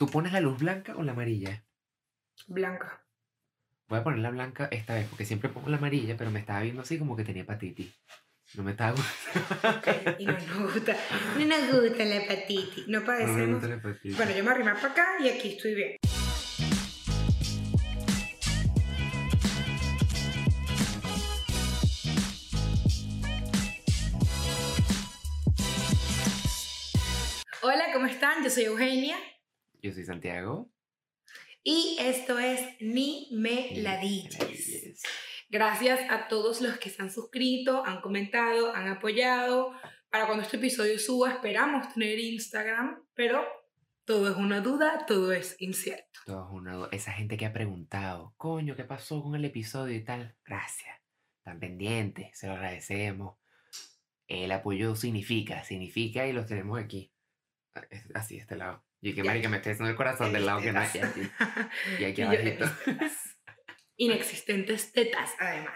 ¿Tú pones la luz blanca o la amarilla? Blanca. Voy a poner la blanca esta vez, porque siempre pongo la amarilla, pero me estaba viendo así como que tenía hepatitis. No me estaba gustando. Y no nos gusta, no nos gusta la hepatitis. No No me padecemos. gusta la hepatitis. Bueno, yo me arrimé para acá y aquí estoy bien. Hola, ¿cómo están? Yo soy Eugenia Yo soy Santiago. y esto es Ni me la diches. Gracias a todos los que se han suscrito, han comentado, han apoyado. Para cuando este episodio suba, esperamos tener Instagram, pero todo es una duda, todo es incierto. Todo es una- Esa gente que ha preguntado, coño, ¿qué pasó con el episodio y tal? Gracias. Están pendientes, se lo agradecemos. El apoyo significa, significa y los tenemos aquí. Ah, Así, este lado. Y que marica, me estoy haciendo el corazón del lado que no hay aquí. Y aquí abajito. Inexistentes tetas, además.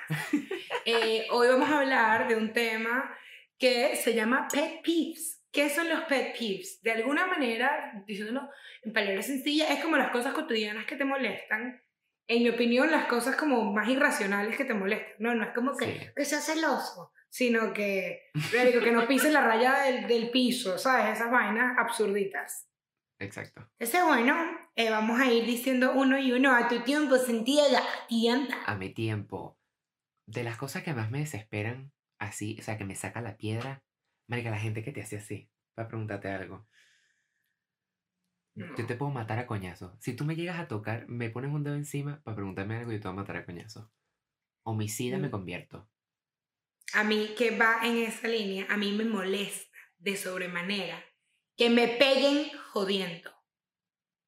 Eh, hoy vamos a hablar de un tema que se llama pet peeves. ¿Qué son los pet peeves? De alguna manera, diciéndolo en palabras sencillas, es como las cosas cotidianas que te molestan. En mi opinión, las cosas como más irracionales que te molestan. No, no es como que, Sí. que seas celoso, sino que, que no pises la raya del, del piso, ¿sabes? Esas vainas absurditas. Exacto. Ese bueno, eh, vamos a ir diciendo uno y uno a tu tiempo, sentía la tienda. A mi tiempo, de las cosas que más me desesperan, así, o sea, que me saca la piedra, marica, la gente que te hace así, para preguntarte algo. Yo te puedo matar a coñazo. Si tú me llegas a tocar, me pones un dedo encima para preguntarme algo y yo te voy a matar a coñazo. Homicida me Mm. convierto. A mí que va en esa línea, a mí me molesta de sobremanera que me peguen jodiendo.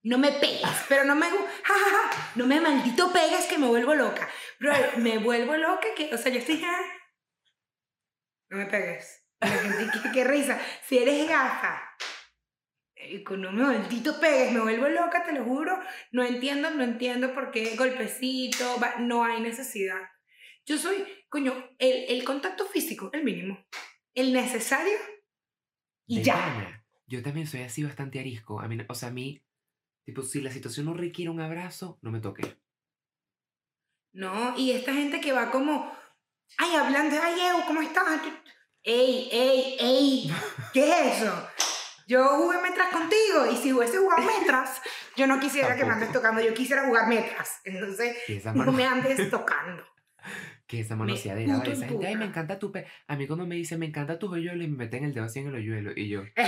No me pegues, pero no me... ja, ja, ja, no me maldito pegues que me vuelvo loca. Bro, me vuelvo loca que... O sea, yo estoy... No me pegues. Qué, risa. Si eres gafa, eh, con no me maldito pegues, me vuelvo loca, te lo juro. No entiendo, no entiendo por qué golpecito, va- no hay necesidad. Yo soy, coño, el, el contacto físico, el mínimo. El necesario y De ya. Yo también soy así bastante arisco. A mí, o sea, a mí, tipo, si la situación no requiere un abrazo, no me toque. No, y esta gente que va como, ay, hablando, ay, Ew, ¿cómo estás? Ey, ey, ey, ¿qué es eso? Yo jugué metras contigo y si hubiese jugado metras, yo no quisiera que me andes tocando, yo quisiera jugar metras. Entonces, no me andes tocando. Que esa manoseadera, ¿vale? Esa gente, ay, me encanta tu. A mí cuando me dice, me encanta tu hoyuelo y me meten el dedo así en el hoyuelo y yo, ¿Qué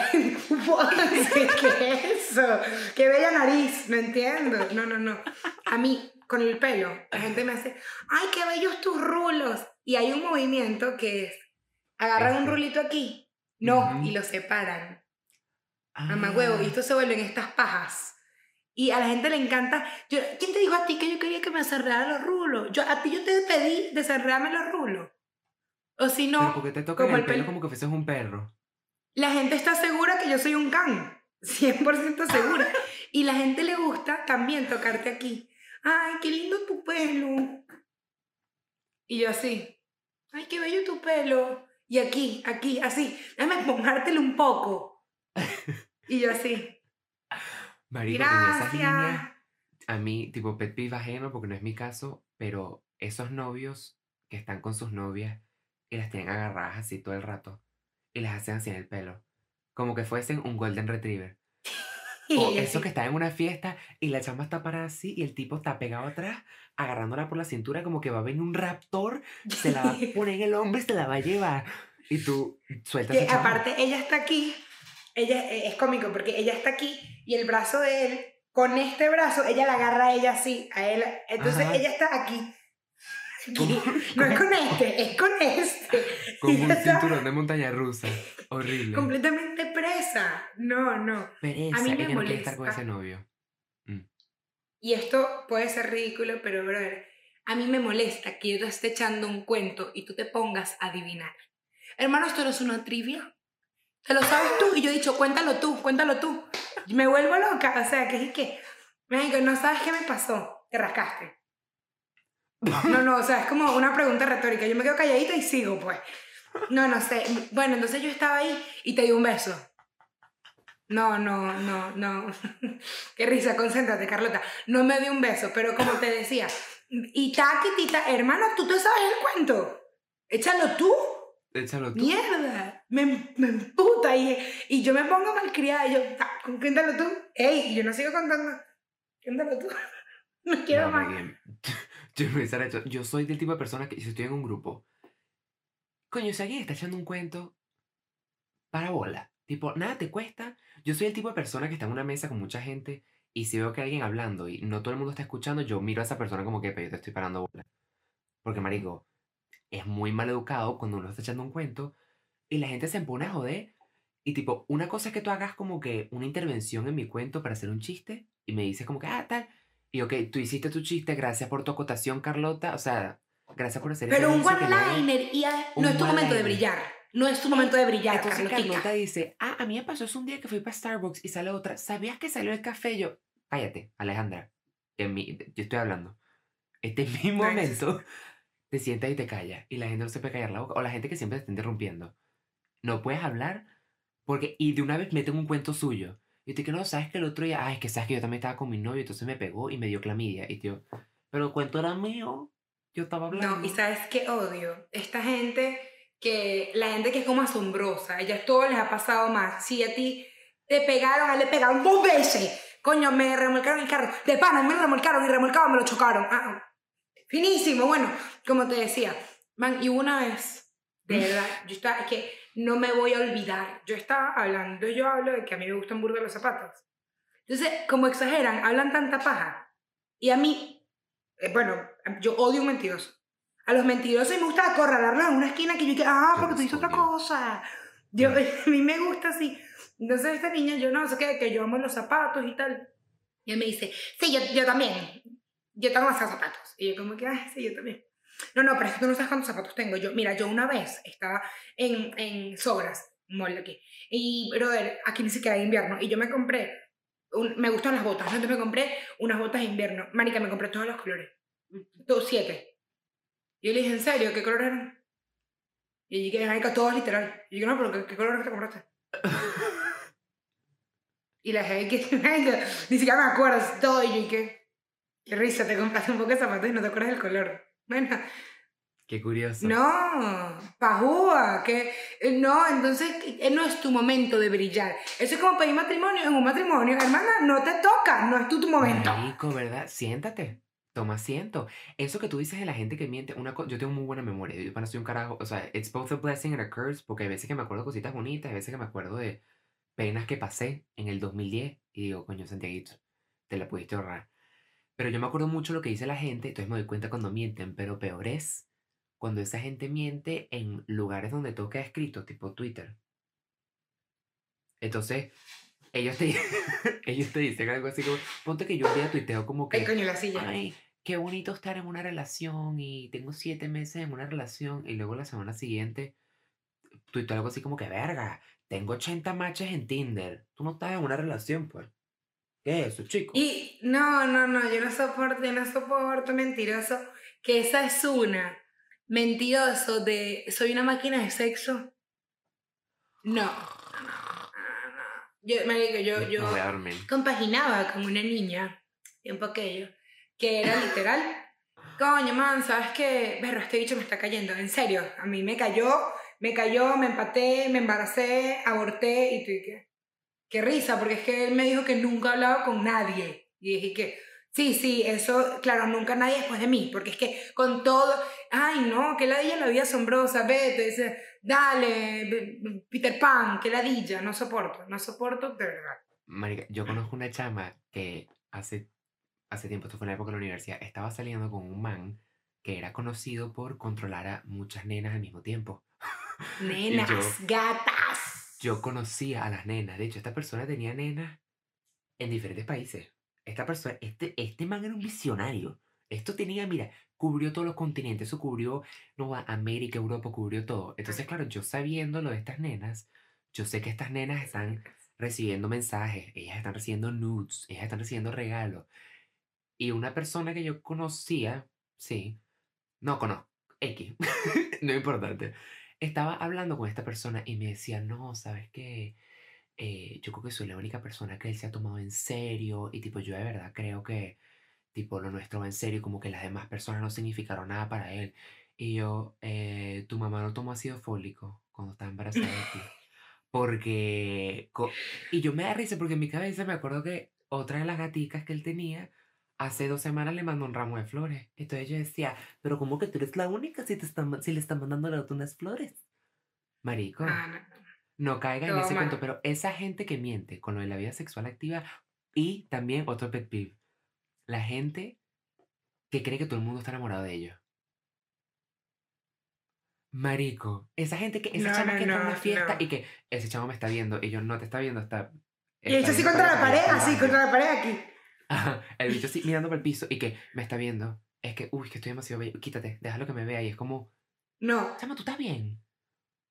es eso? Qué bella nariz, no entiendo. No, no, no. A mí, con el pelo, la gente me hace, ay, qué bellos tus rulos. Y hay un movimiento que es, agarran un Este. rulito aquí, no, Ujú. y lo separan. ah, Mamá huevo, y esto se vuelven estas pajas. Y a la gente le encanta. Yo, ¿Quién te dijo a ti que yo quería que me cerraran los rulos? Yo, a ti yo te pedí de cerrarme los rulos. O si no, porque te como el el pelo como que fueses un perro. la gente está segura que yo soy un can. 100% segura. y la gente le gusta también tocarte aquí. Ay, qué lindo tu pelo. Y yo así. Ay, qué bello tu pelo. Y aquí, aquí, así. Déjame mojártelo un poco. y yo así. Marico, en esas Gracias. líneas, a mí, tipo, pet peeve ajeno, porque no es mi caso, pero esos novios que están con sus novias y las tienen agarradas así todo el rato y las hacen así en el pelo, como que fuesen un golden retriever. O eso que está en una fiesta y la chama está parada así y el tipo está pegado atrás, agarrándola por la cintura como que va a venir un raptor, se la va a poner en el hombro y se la va a llevar. Y tú sueltas que esa aparte ella está aquí, ella eh, es cómico porque ella está aquí y el brazo de él, con este brazo, ella la agarra a ella así, a él, entonces Ajá. ella está aquí. Aquí. No es con este, es con este. Con un cinturón de montaña rusa. Horrible. Completamente presa. No, no. Pereza, A mí me ella no quiere estar con molesta. ese novio. Y esto puede ser ridículo, pero brother, a mí me molesta que yo te esté echando un cuento y tú te pongas a adivinar. Hermano, esto no es una trivia. Te lo sabes tú y yo he dicho, cuéntalo tú, cuéntalo tú. Y me vuelvo loca, o sea, que es que, México, no sabes qué me pasó. Te rascaste. No, no, o sea, es como una pregunta retórica. Yo me quedo calladita y sigo, pues. No, no sé. Bueno, entonces yo estaba ahí y te di un beso. No, no, no, no. Qué risa, concéntrate, Carlota. No me dio un beso, pero como te decía, y taquitita, hermano, tú te sabes el cuento. Échalo tú. Échalo tú. Mierda. Me, me emputa y, y yo me pongo malcriada y yo, "Ta, cuéntalo tú. Ey, yo no sigo contando. Cuéntalo tú. No quiero No, más. Yo, yo soy del tipo de persona que si estoy en un grupo, coño, si alguien está echando un cuento, para bola. Tipo, nada te cuesta. Yo soy el tipo de persona que está en una mesa con mucha gente y si veo que hay alguien hablando y no todo el mundo está escuchando, yo miro a esa persona como que, pero yo te estoy parando bola. Porque, marico, es muy mal educado cuando uno está echando un cuento y la gente se pone a joder. Y tipo, una cosa es que tú hagas como que una intervención en mi cuento para hacer un chiste y me dices como que, ah, tal. Y ok, tú hiciste tu chiste, gracias por tu acotación, Carlota. O sea, gracias por hacer Pero un one-liner y a- Un no es tu momento de brillar. No es tu momento de brillar, Entonces. Carlota dice, ah, a mí me pasó eso un día que fui para Starbucks y sale otra. ¿Sabías que salió el café? Yo, cállate, Alejandra. En mi, yo estoy hablando. Este es mi momento. Te sientas y te callas. Y la gente no se puede callar la boca. O la gente que siempre te está interrumpiendo. No puedes hablar porque... Y de una vez meten un cuento suyo. Y te que no, sabes que el otro día... Ay, es que sabes que yo también estaba con mi novio. Entonces me pegó y me dio clamidia. Y tío, pero el cuento era mío. Yo estaba hablando. No, y sabes qué odio. Esta gente que, la gente que es como asombrosa, ellas todo les ha pasado más. Si a ti te pegaron, a él le pegaron dos veces. Coño, me remolcaron el carro. De pana, me remolcaron y remolcado me lo chocaron. Ah, finísimo, bueno, como te decía. Man, y una vez, de verdad, yo estaba, es que no me voy a olvidar. Yo estaba hablando, yo hablo de que a mí me gustan burda los zapatos. Entonces, como exageran, hablan tanta paja. Y a mí, eh, bueno, yo odio un mentiroso. A los mentirosos me gusta acorralarlos en una esquina que yo que, ah, porque tú dices otra cosa. Yo, a mí me gusta así. Entonces esta niña, yo no sé qué, que yo amo los zapatos y tal. Y él me dice, sí, yo, yo también. Yo tengo más zapatos. Y yo como que, ay, sí, yo también. No, no, pero es que tú no sabes cuántos zapatos tengo. Yo, mira, yo una vez estaba en, en Sobras, un mall de aquí. Y, brother, aquí ni siquiera hay invierno. Y yo me compré, un- me gustan las botas. Entonces me compré unas botas de invierno. Marica, me compré todos los colores. Todos siete. Y yo le dije, ¿en serio? ¿Qué colores eran? Y yo dije, marica, todos literal. Y yo, no, pero ¿qué, qué colores te compraste? Y la gente que ni siquiera me acuerdo todo. Y yo, ¿qué? Qué risa, te compraste un poco de zapatos y no te acuerdas del color. Bueno, Qué curioso. no, pajúa, que eh, no, entonces eh, no es tu momento de brillar. Eso es como pedir matrimonio en un matrimonio, hermana, no te toca, no es tu, tu momento. Marico, ¿verdad? Siéntate. Toma asiento. Eso que tú dices de la gente que miente, una yo tengo muy buena memoria. Yo para soy un carajo, o sea, it's both a blessing and a curse, porque hay veces que me acuerdo cositas bonitas, hay veces que me acuerdo de penas que pasé en el 2010 y digo, coño, Santiaguito, te la pudiste ahorrar. Pero yo me acuerdo mucho lo que dice la gente, entonces me doy cuenta cuando mienten, pero peor es cuando esa gente miente en lugares donde todo queda escrito, tipo Twitter. Entonces, ellos te, ellos te dicen algo así como, ponte que yo un día tuiteo como Ay, que, coño, la silla. ay, qué bonito estar en una relación y tengo siete meses en una relación y luego la semana siguiente tuiteo algo así como que, verga, tengo 80 matches en Tinder. Tú no estás en una relación, pues. ¿Qué es eso, chico? Y no, no, no, yo no soporto, yo no soporto mentiroso, que esa es una. Mentiroso de soy una máquina de sexo. No. no, no. Yo, marico, yo, yo voy a compaginaba con una niña, tiempo aquello, que era literal, coño, man, ¿sabes qué? Berro, este bicho me está cayendo, en serio, a mí me cayó, me cayó, me empaté, me embaracé, aborté, y tú, ¿y qué? Qué risa, porque es que él me dijo que nunca hablaba con nadie, y dije que, sí, sí, eso, claro, nunca nadie después de mí, porque es que con todo, ay, no, que ladilla la vida asombrosa, vete, dice, dale, Peter Pan, que ladilla, no soporto, no soporto, de verdad. Marica, yo conozco una chama que hace, hace tiempo, esto fue en la época de la universidad, estaba saliendo con un man que era conocido por controlar a muchas nenas al mismo tiempo. Nenas, yo- gatas. Yo conocía a las nenas. De hecho, esta persona tenía nenas en diferentes países. Esta persona, este, este man era un visionario. Esto tenía, mira, cubrió todos los continentes. Eso cubrió, no, América, Europa, cubrió todo. Entonces, claro, yo sabiendo lo de estas nenas, yo sé que estas nenas están recibiendo mensajes, ellas están recibiendo nudes, ellas están recibiendo regalos. Y una persona que yo conocía, sí, no conozco, X, no es importante, estaba hablando con esta persona y me decía, no, ¿sabes qué? eh, yo creo que soy la única persona que él se ha tomado en serio y tipo, yo de verdad creo que tipo lo nuestro va en serio, como que las demás personas no significaron nada para él. Y yo, eh, tu mamá no tomó ácido fólico cuando estaba embarazada de ti. Porque, y yo me da risa porque en mi cabeza me acuerdo que otra de las gaticas que él tenía, hace dos semanas le mandó un ramo de flores. Entonces yo decía, pero ¿cómo que tú eres la única si, te están, si le están mandando a la otra unas flores? Marico. Ah, no, no. Caiga en ese cuento, pero esa gente que miente con lo de la vida sexual activa y también otro pet peeve, la gente que cree que todo el mundo está enamorado de ellos. Marico, esa gente que, esa No, chama no, que entra a una fiesta y que ese chamo me está viendo y yo no te está viendo, está... Y está hecho así contra la pared, así contra la pared aquí. El bicho así mirando para el piso y que me está viendo. Es que, uy, que estoy demasiado bello. Quítate, déjalo que me vea. Y es como, No, chama, tú estás bien.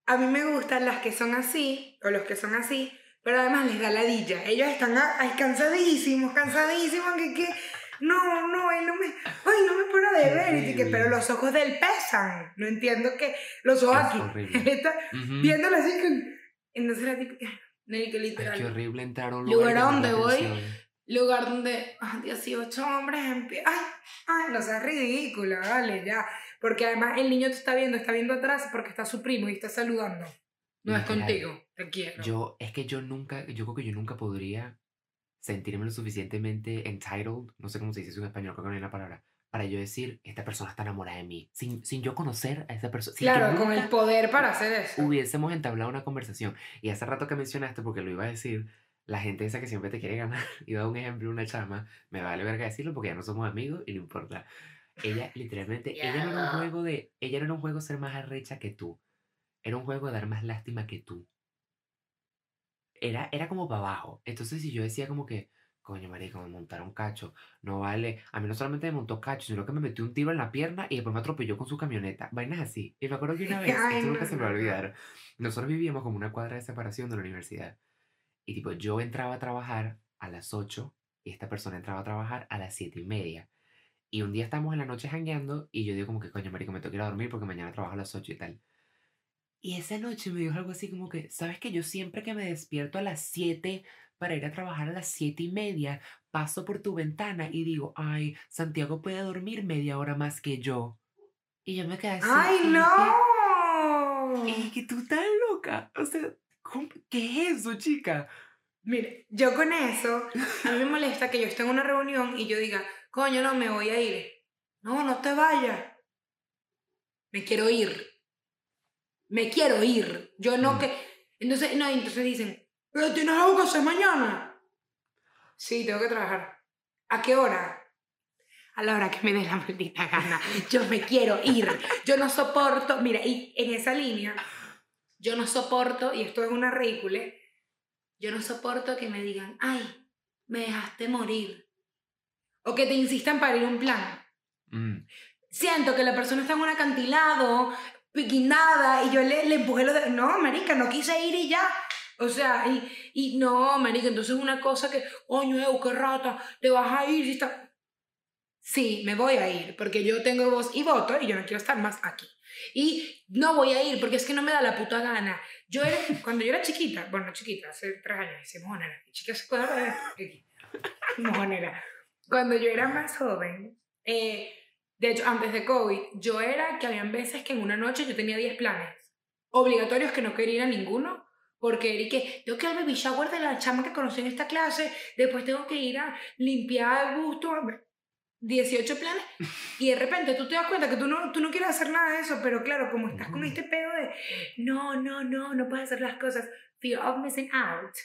a mí me gustan las que son así, o los que son así, pero además les da ladilla. Ellos están a- ay, cansadísimos, cansadísimos, que, que, no, no, él no me, ay, no me para de ver, y que, pero los ojos de él pesan. No entiendo que, los ojos Es aquí, él está Ujú. viéndolo así, con, entonces la típica, que Ay, literal. qué horrible entrar a un Lugar lugar a donde voy, atención. Lugar donde ah, 18 hombres en pie. Ay, ay, no seas ridícula, vale, ya. Porque además el niño te está viendo, está viendo atrás porque está su primo y está saludando. No es contigo, te quiero. Yo, es que yo nunca, yo creo que yo nunca podría sentirme lo suficientemente entitled, no sé cómo se dice eso en español, creo que no hay una palabra, para yo decir, esta persona está enamorada de mí, sin, sin yo conocer a esa persona. claro, con el poder para hacer eso. hubiésemos entablado una conversación. Y hace rato que mencionaste, porque lo iba a decir, la gente esa que siempre te quiere ganar, iba a dar un ejemplo, una chama, me vale verga decirlo porque ya no somos amigos y no importa. Ella, literalmente, ella no era un juego de, ella no era un juego ser más arrecha que tú. Era un juego de dar más lástima que tú. Era, era como para abajo. Entonces, si yo decía como que, coño, marico, me montaron cacho, no vale. A mí no solamente me montó cacho, sino que me metió un tiro en la pierna y después me atropelló con su camioneta. Vainas así. Y me acuerdo que una vez, esto nunca se me va a olvidar. Nosotros vivíamos como una cuadra de separación de la universidad. Y tipo, yo entraba a trabajar a las 8 y esta persona entraba a trabajar a las 7 y media. Y un día estamos en la noche jangueando y yo digo como que, coño, marico, me tengo que ir a dormir porque mañana trabajo a las 8 y tal. Y esa noche me dijo algo así como que, ¿sabes que yo siempre que me despierto a las 7 para ir a trabajar a las 7 y media, paso por tu ventana y digo, ay, Santiago puede dormir media hora más que yo? Y yo me quedé así. ¡Ay, no! y que tú estás loca. O sea, ¿cómo- ¿qué es eso, chica? Mire, yo con eso, a mí me molesta que yo esté en una reunión y yo diga, coño, no, me voy a ir. No, no te vayas. Me quiero ir. Me quiero ir. Yo no Mm. que... Entonces, no, entonces dicen, pero tienes algo que hacer mañana. Sí, tengo que trabajar. ¿A qué hora? A la hora que me dé la maldita gana. Yo me quiero ir. Yo no soporto. Mira, y en esa línea, yo no soporto, y esto es una ridícula, yo no soporto que me digan, ay, me dejaste morir. O que te insistan para ir a un plan. Mm, Siento que la persona está en un acantilado, piquinada, y yo le, le empujé lo de, no, marica, no quise ir y ya. O sea, y, y no, marica, entonces es una cosa que, coño, eu, qué rata, te vas a ir y está... Sí, me voy a ir, porque yo tengo voz y voto y yo no quiero estar más aquí. Y no voy a ir porque es que no me da la puta gana. Yo era, cuando yo era chiquita, bueno, chiquita, hace tres años, dice, mojonera, chica se aquí. Mojonera. Cuando yo era más joven, eh, de hecho, antes de COVID, yo era que habían veces que en una noche yo tenía 10 planes obligatorios que no quería ir a ninguno. Porque era que tengo que al baby shower de la chama que conocí en esta clase, después tengo que ir a limpiar el gusto, 18 planes, y de repente tú te das cuenta que tú no, tú no quieres hacer nada de eso, pero claro, como estás con este pedo de no, no, no, no puedes hacer las cosas, fear of missing out,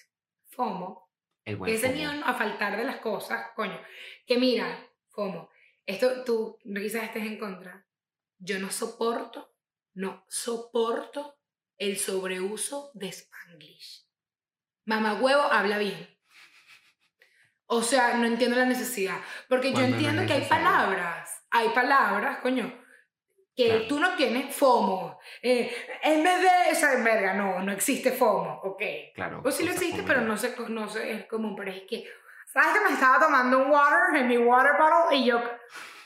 FOMO, el buen ese miedo a faltar de las cosas, coño. Que mira, FOMO, esto tú quizás estés en contra. Yo no soporto, no soporto el sobreuso de Spanglish. Mamá huevo habla bien. O sea, no entiendo la necesidad. Porque yo entiendo que hay palabras, hay palabras, coño, que Claro. tú no tienes FOMO. Eh, en vez de esa verga, no, no existe FOMO, ok. Claro. O sí lo existe, pero no sé, no sé, es común. Pero es que, ¿sabes que me estaba tomando un water en mi water bottle? Y yo,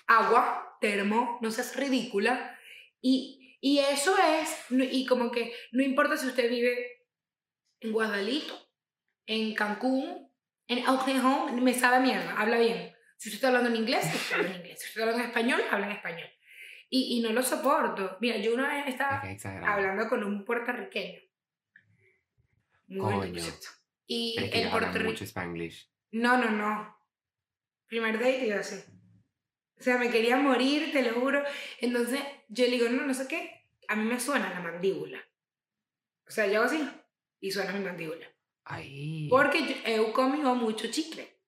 agua, termo, no seas ridícula. Y, y eso es, y como que no importa si usted vive en Guadalito en Cancún, en Oklahoma, me sabe mierda, habla bien. Si usted está hablando en inglés, habla en inglés. Si usted está hablando en español, habla en español. Y, y no lo soporto. Mira, yo una vez Es estaba hablando con un puertorriqueño. Muy. Y el hablan puertorriqueño... No, no, no. Primer date yo así. O sea, me quería morir, te lo juro. Entonces yo le digo, no, no sé qué. A mí me suena la mandíbula. O sea, yo hago así y suena mi mandíbula. Ay. Porque yo he comido mucho chicle.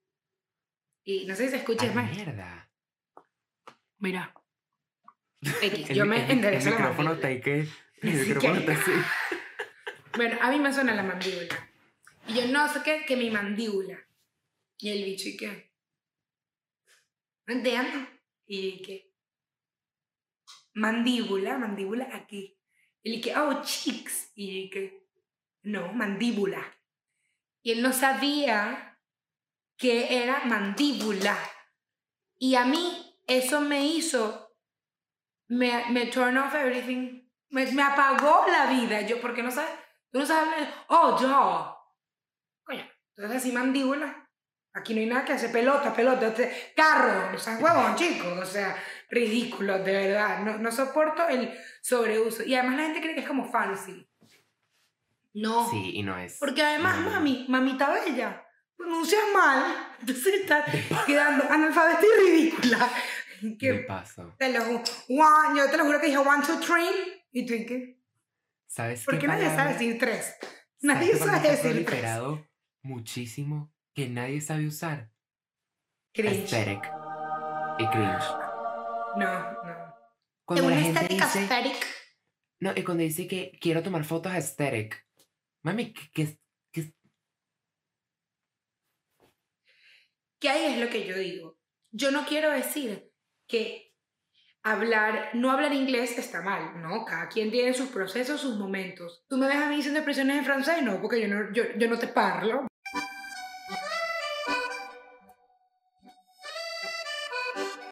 Y no sé si se escucha más. mierda. Mira. X, El yo me el enderezo El micrófono está ahí que. El micrófono que- está así. Bueno, a mí me suena la mandíbula. Y yo no sé qué, que mi mandíbula. Y el bicho, ¿y qué? No entiendo. Y qué? Mandíbula, mandíbula aquí. Y le que, oh, cheeks. Y que, no, mandíbula. Él no sabía que era mandíbula. Y a mí eso me hizo, me, me turn off everything. Me, me apagó la vida. Yo, porque no sabes, tú no sabes oh, yo. Coño, entonces así mandíbula. Aquí no hay nada que hacer. Pelota, pelota, este, carro. O sea, huevón, chicos. O sea, ridículo, de verdad. No, no soporto el sobreuso. Y además la gente cree que es como fancy. No. Sí, y no es. Porque además, no. mami, mamita bella, pronuncias mal. Entonces estás quedando analfabeta y ridícula. De Que paso. te lo one, yo te lo juro que dije one, two, three. ¿Y tú y qué? ¿Sabes ¿Por qué qué nadie sabe decir tres? ¿sabes Nadie qué sabe decir tres. proliferado muchísimo que nadie sabe usar? Cringe. Aesthetic y cringe. No, no. Cuando la una gente estética dice, aesthetic. no, y cuando dice que quiero tomar fotos aesthetic, mami, ¿qué, qué- qué- que ahí es lo que yo digo. Yo no quiero decir que hablar, no hablar inglés está mal, ¿no? Cada quien tiene sus procesos, sus momentos. ¿Tú me ves a mí diciendo expresiones en francés? No, porque yo no, yo, yo no te parlo.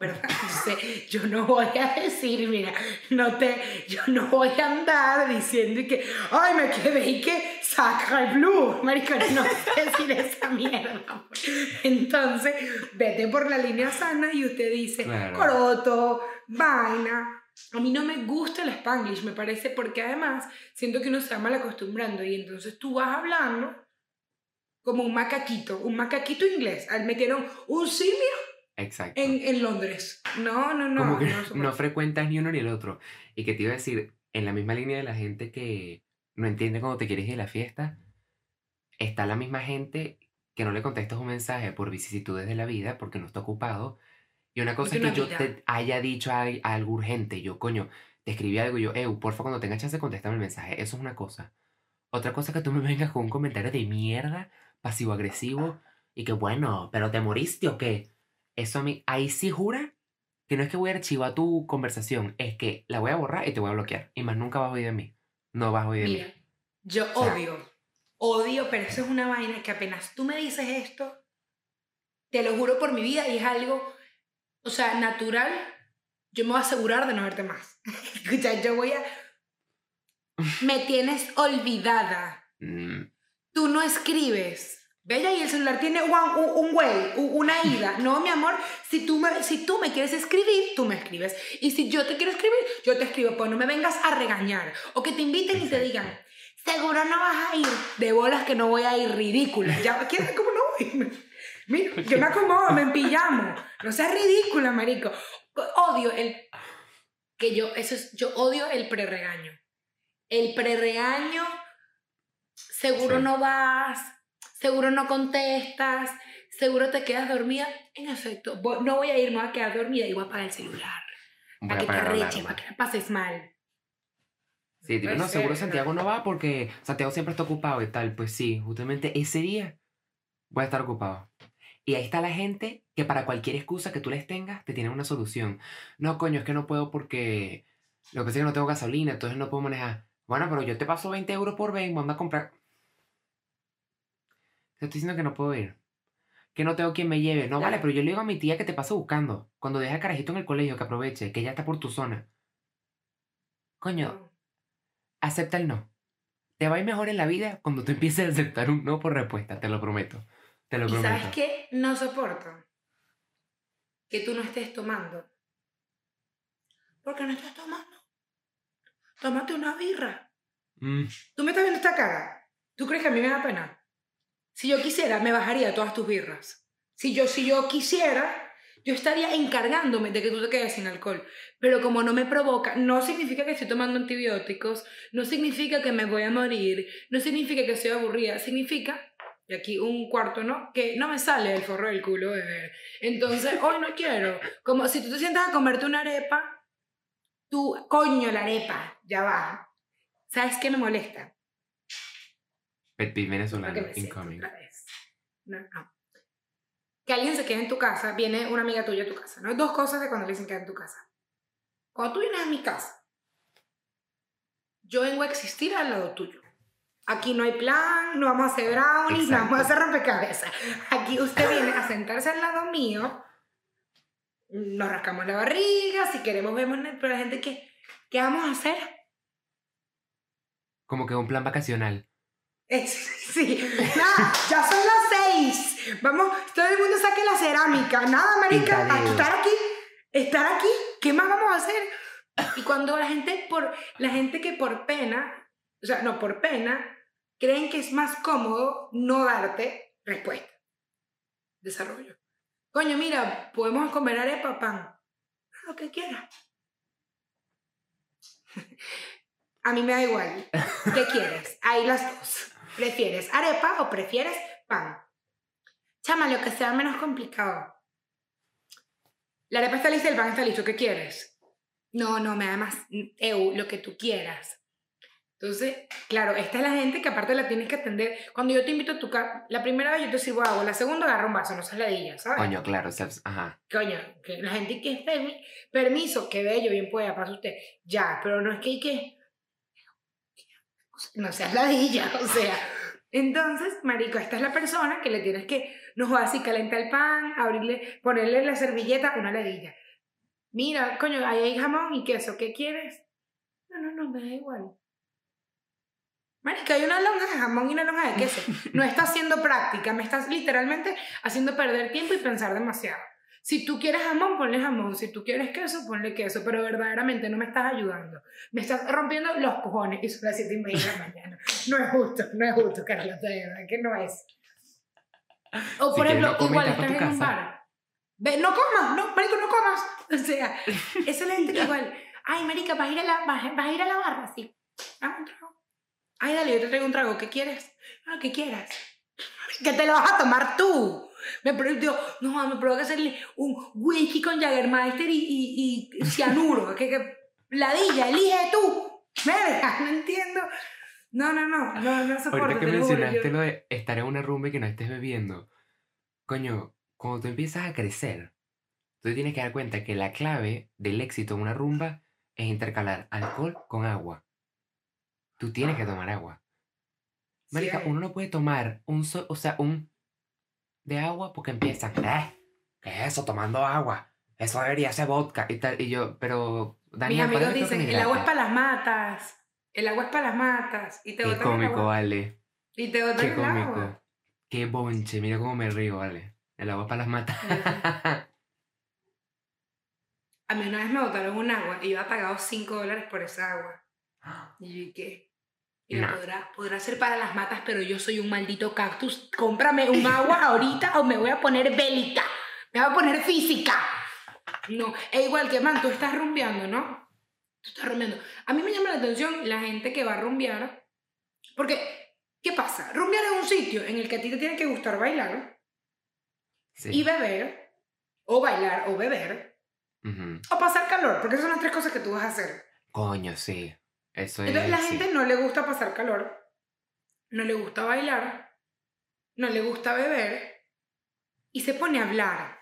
¿Verdad? Yo no voy a decir, mira, no te, yo no voy a andar diciendo y que, ay, me quedé y que sacra el blue, marico, no sé decir esa mierda. Entonces, vete por la línea sana y usted dice, Claro. coroto, vaina. A mí no me gusta el spanglish, me parece, porque además siento que uno se va mal acostumbrando y entonces tú vas hablando como un macaquito, un macaquito inglés. Ah, Metieron un simio Exacto. en, en Londres. No, no, no. Como que no, no, frecuentas ni uno ni el otro. Y que te iba a decir, en la misma línea de la gente que no entiende cuando te quieres ir de la fiesta, está la misma gente que no le contestas un mensaje por vicisitudes de la vida porque no está ocupado. Y una cosa es que yo hay te haya dicho a, a algo urgente, yo, coño, te escribí algo y yo, eu, porfa, cuando tengas chance, contéstame el mensaje. Eso es una cosa. Otra cosa es que tú me vengas con un comentario de mierda, pasivo-agresivo, y que bueno, pero ¿te moriste o qué? Eso a mí, ahí sí jura que no es que voy a archivar tu conversación, es que la voy a borrar y te voy a bloquear. Y más nunca vas a oír de mí. No vas a oír de Mira, mí. yo O sea- odio, odio, pero eso es una vaina que apenas tú me dices esto, te lo juro por mi vida y es algo, o sea, natural. Yo me voy a asegurar de no verte más. Escucha, yo voy a... Me tienes olvidada. Mm, Tú no escribes. Bella, y el celular tiene un, un, un way, u- una ida. No, mi amor, si tú, me, si tú me quieres escribir, tú me escribes. Y si yo te quiero escribir, yo te escribo. Pues no me vengas a regañar. O que te inviten y te digan, seguro no vas a ir. De bolas que no voy a ir, ridícula. Ya, ¿quieres cómo no voy? Mira, yo me acomodo, me empillamo. No seas ridícula, marico. Odio el... Que yo, eso es, yo odio el pre-regaño. El pre-regaño, seguro Sí. no vas, seguro no contestas, seguro te quedas dormida. En efecto, no voy a ir, me voy a quedar dormida y voy a apagar el celular. voy Para a que te para que la pases mal. Sí, tipo, no, seguro Santiago no va porque Santiago siempre está ocupado y tal. Pues sí, justamente ese día voy a estar ocupado. Y ahí está la gente que para cualquier excusa que tú les tengas, te tienen una solución. No, coño, es que no puedo porque lo que pasa es que no tengo gasolina, entonces no puedo manejar. Bueno, pero yo te paso 20 euros por me ando a comprar. Te estoy diciendo que no puedo ir. Que no tengo quien me lleve. No, vale, pero yo le digo a mi tía que te pase buscando. Cuando deja al carajito en el colegio, que aproveche, que ya está por tu zona. Coño, acepta el no. te va a ir mejor en la vida cuando tú empieces a aceptar un no por respuesta, te lo prometo. Te lo ¿Y prometo. sabes qué? No soporto que tú no estés tomando. ¿Por qué no estás tomando? Tómate una birra. Mm, ¿Tú me estás viendo esta cara? ¿Tú crees que a mí me da pena? Si yo quisiera, me bajaría todas tus birras. Si yo, si yo quisiera, yo estaría encargándome de que tú te quedes sin alcohol. Pero como no me provoca, no significa que estoy tomando antibióticos, no significa que me voy a morir, no significa que estoy aburrida, significa, y aquí un cuarto, ¿no? Que no me sale el forro del culo beber. Entonces, hoy no quiero. Como si tú te sientas a comerte una arepa, tú, coño, la arepa, ya va. ¿Sabes qué me molesta? Pet peeve venezolano, incoming. No, no. Que alguien se quede en tu casa, viene una amiga tuya a tu casa. No hay dos cosas de cuando le dicen queda en tu casa. Cuando tú vienes a mi casa, yo vengo a existir al lado tuyo. Aquí no hay plan, no vamos a hacer brownies, no vamos a hacer rompecabezas. Aquí usted viene a sentarse al lado mío, nos rascamos la barriga, si queremos vemos, pero la gente que, ¿qué vamos a hacer? Como que un plan vacacional. Es- sí, nada, ya son las seis. Vamos, todo el mundo saque la cerámica. Nada, marica, estar aquí, estar aquí, ¿qué más vamos a hacer? Y cuando la gente por la gente que por pena, o sea, no por pena, creen que es más cómodo no darte respuesta. Desarrollo. Coño, mira, podemos comer arepa, pan. Lo que quieras. A mí me da igual. ¿Qué quieres? Hay las dos. ¿Prefieres arepa o prefieres pan? Chama, lo que sea menos complicado. La arepa está lista el pan está listo. ¿Qué quieres? No, no, me da más. Eu, lo que tú quieras. Entonces, claro, esta es la gente que aparte la tienes que atender. Cuando yo te invito a tu casa, la primera vez yo te sirvo agua, la segunda agarro un vaso, no seas ladilla, ¿sabes? Coño, claro, sea, ajá. Coño, que la gente que es permi- permiso, que bello, bien pueda, pasa usted. Ya, pero no es que hay que. No seas ladilla, o sea. Entonces, marico, esta es la persona que le tienes que, no jodas, si calenta el pan, abrirle, ponerle la servilleta, una ladilla. Mira, coño, ahí hay jamón y queso, ¿qué quieres? No, no, no, me da igual. Marica, hay una lonja de jamón y una lonja de queso. No estás haciendo práctica, me estás literalmente haciendo perder tiempo y pensar demasiado. Si tú quieres jamón, ponle jamón. Si tú quieres queso, ponle queso. Pero verdaderamente no me estás ayudando. Me estás rompiendo los cojones y son las siete y media de la mañana. No es justo, no es justo, Carlota, de verdad que no es. O Si por quieres, ejemplo, no igual estás en un bar. Ve, no comas, no, marico, no comas. O sea, esa es la gente que igual, ay, marica, vas a ir a la, vas, vas a, ir a la barra, sí. Dame un trago. Ay, dale, yo te traigo un trago, ¿qué quieres? Ah, ¿qué quieras? Que te lo vas a tomar tú. Me preguntó, no, me provoca hacerle un whisky con Jagermeister y, y, y cianuro. que, que, ladilla, elige tú. Verga, no entiendo. No, no, no, no, no soporto. Ahorita que mencionaste yo- lo de estar en una rumba y que no estés bebiendo. Coño, cuando tú empiezas a crecer, tú tienes que dar cuenta que la clave del éxito en una rumba es intercalar alcohol con agua. Tú tienes que tomar agua. Marica, uno no puede tomar un so- o sea, un de agua porque empiezan, ¿eh? ¿Qué es eso? Tomando agua. Eso debería ser vodka y tal. Y yo, pero Mis Daniel, ¿cuál es amigos el dicen, el agua es para las matas. El agua es para las matas. Y te Qué botan el cómico, agua. vale. Y te botan Qué el agua. cómico. Qué bonche, mira cómo me río, vale. El agua para las matas. A mí una vez me botaron un agua y yo había pagado 5 dólares por esa agua. Y yo, ¿y qué? Y No. podrá, podrá ser para las matas, pero yo soy un maldito cactus. Cómprame un agua ahorita o me voy a poner bélica. Me voy a poner física. No, es igual que, man, tú estás rumbeando, ¿no? Tú estás rumbeando. A mí me llama la atención la gente que va a rumbear. Porque, ¿qué pasa? Rumbear es un sitio en el que a ti te tiene que gustar bailar Sí. y beber. O bailar o beber. Ujú. O pasar calor, porque esas son las tres cosas que tú vas a hacer. Coño, sí. Eso es. Entonces la sí. gente no le gusta pasar calor, no le gusta bailar, no le gusta beber y se pone a hablar.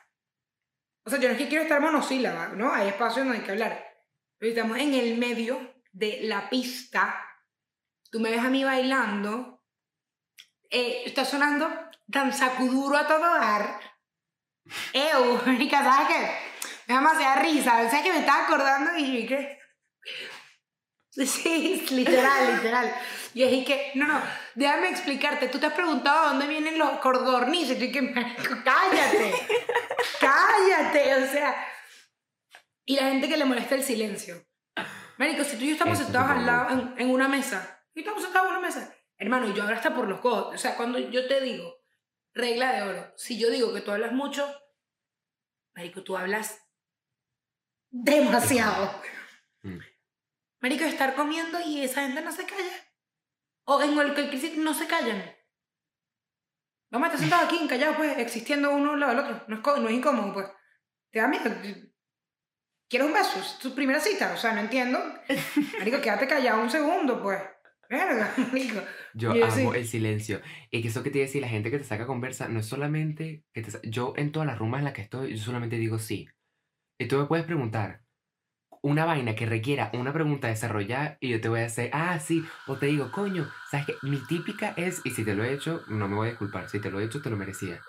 O sea, yo no es que quiero estar monosílaba, ¿no? Hay espacios donde hay que hablar. Pero estamos en el medio de la pista. Tú me ves a mí bailando. Eh, está sonando tan sacuduro a todo dar. ¡Ew! Marica, ¿sabes qué? Me da demasiada risa. O sea, que me estaba acordando y ¿qué? Sí, literal, literal. Y es y que, no, no, déjame explicarte. Tú te has preguntado dónde vienen los cordornices. Y que, marico, cállate. cállate. O sea. Y la gente que le molesta el silencio. Marico, si tú y yo estamos Eso sentados al lado en, en una mesa. Y estamos sentados en una mesa. Hermano, yo ahora está por los codos. O sea, cuando yo te digo, regla de oro. Si yo digo que tú hablas mucho, Marico, tú hablas demasiado. Mm. Marico, estar comiendo y esa gente no se calla. O en cualquier crisis no se callan. Vamos a estar sentados aquí, callados, pues, existiendo uno al lado del otro. No es, no es incómodo, pues. Te da miedo. ¿Quieres un beso? Es tu primera cita. O sea, no entiendo. Marico, quédate callado un segundo, pues. Verga, marico. Yo yo amo sí. el silencio. Y que eso que te iba a decir, la gente que te saca conversa, no es solamente que te Yo en todas las rumas en las que estoy, yo solamente digo sí. Y tú me puedes preguntar una vaina que requiera una pregunta desarrollada y yo te voy a hacer, ah, sí. O te digo, coño, ¿sabes qué? Mi típica es, y si te lo he hecho, no me voy a disculpar. Si te lo he hecho, te lo merecía.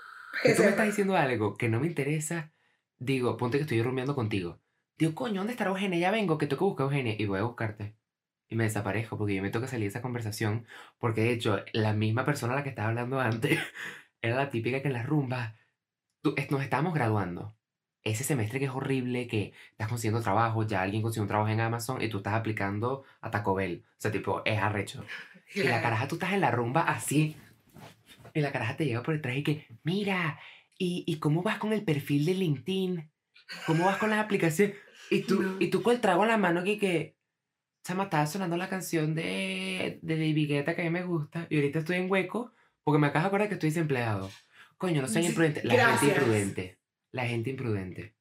Si tú me estás diciendo algo que no me interesa, digo, ponte que estoy rumiando contigo. Digo, coño, ¿dónde estará Eugenia? Ya vengo, que tengo que buscar a Eugenia. Y voy a buscarte. Y me desaparezco porque yo me toca salir de esa conversación. Porque de hecho, la misma persona a la que estaba hablando antes era la típica que en las rumbas tú- nos estábamos graduando. Ese semestre que es horrible, que estás consiguiendo trabajo, ya alguien consiguió un trabajo en Amazon y tú estás aplicando a Taco Bell. O sea, tipo, es arrecho. Y la caraja, tú estás en la rumba así. Y la caraja te llega por detrás y que, mira, ¿y, y cómo vas con el perfil de LinkedIn? ¿Cómo vas con las aplicaciones? Y tú, No. y tú con el trago en la mano que, que, chama, estaba sonando la canción de, de David Guetta que a mí me gusta. Y ahorita estoy en hueco porque me acabo de acordar que estoy desempleado. Coño, no sean Sí, imprudentes. La gente gracias. imprudente. La gente imprudente.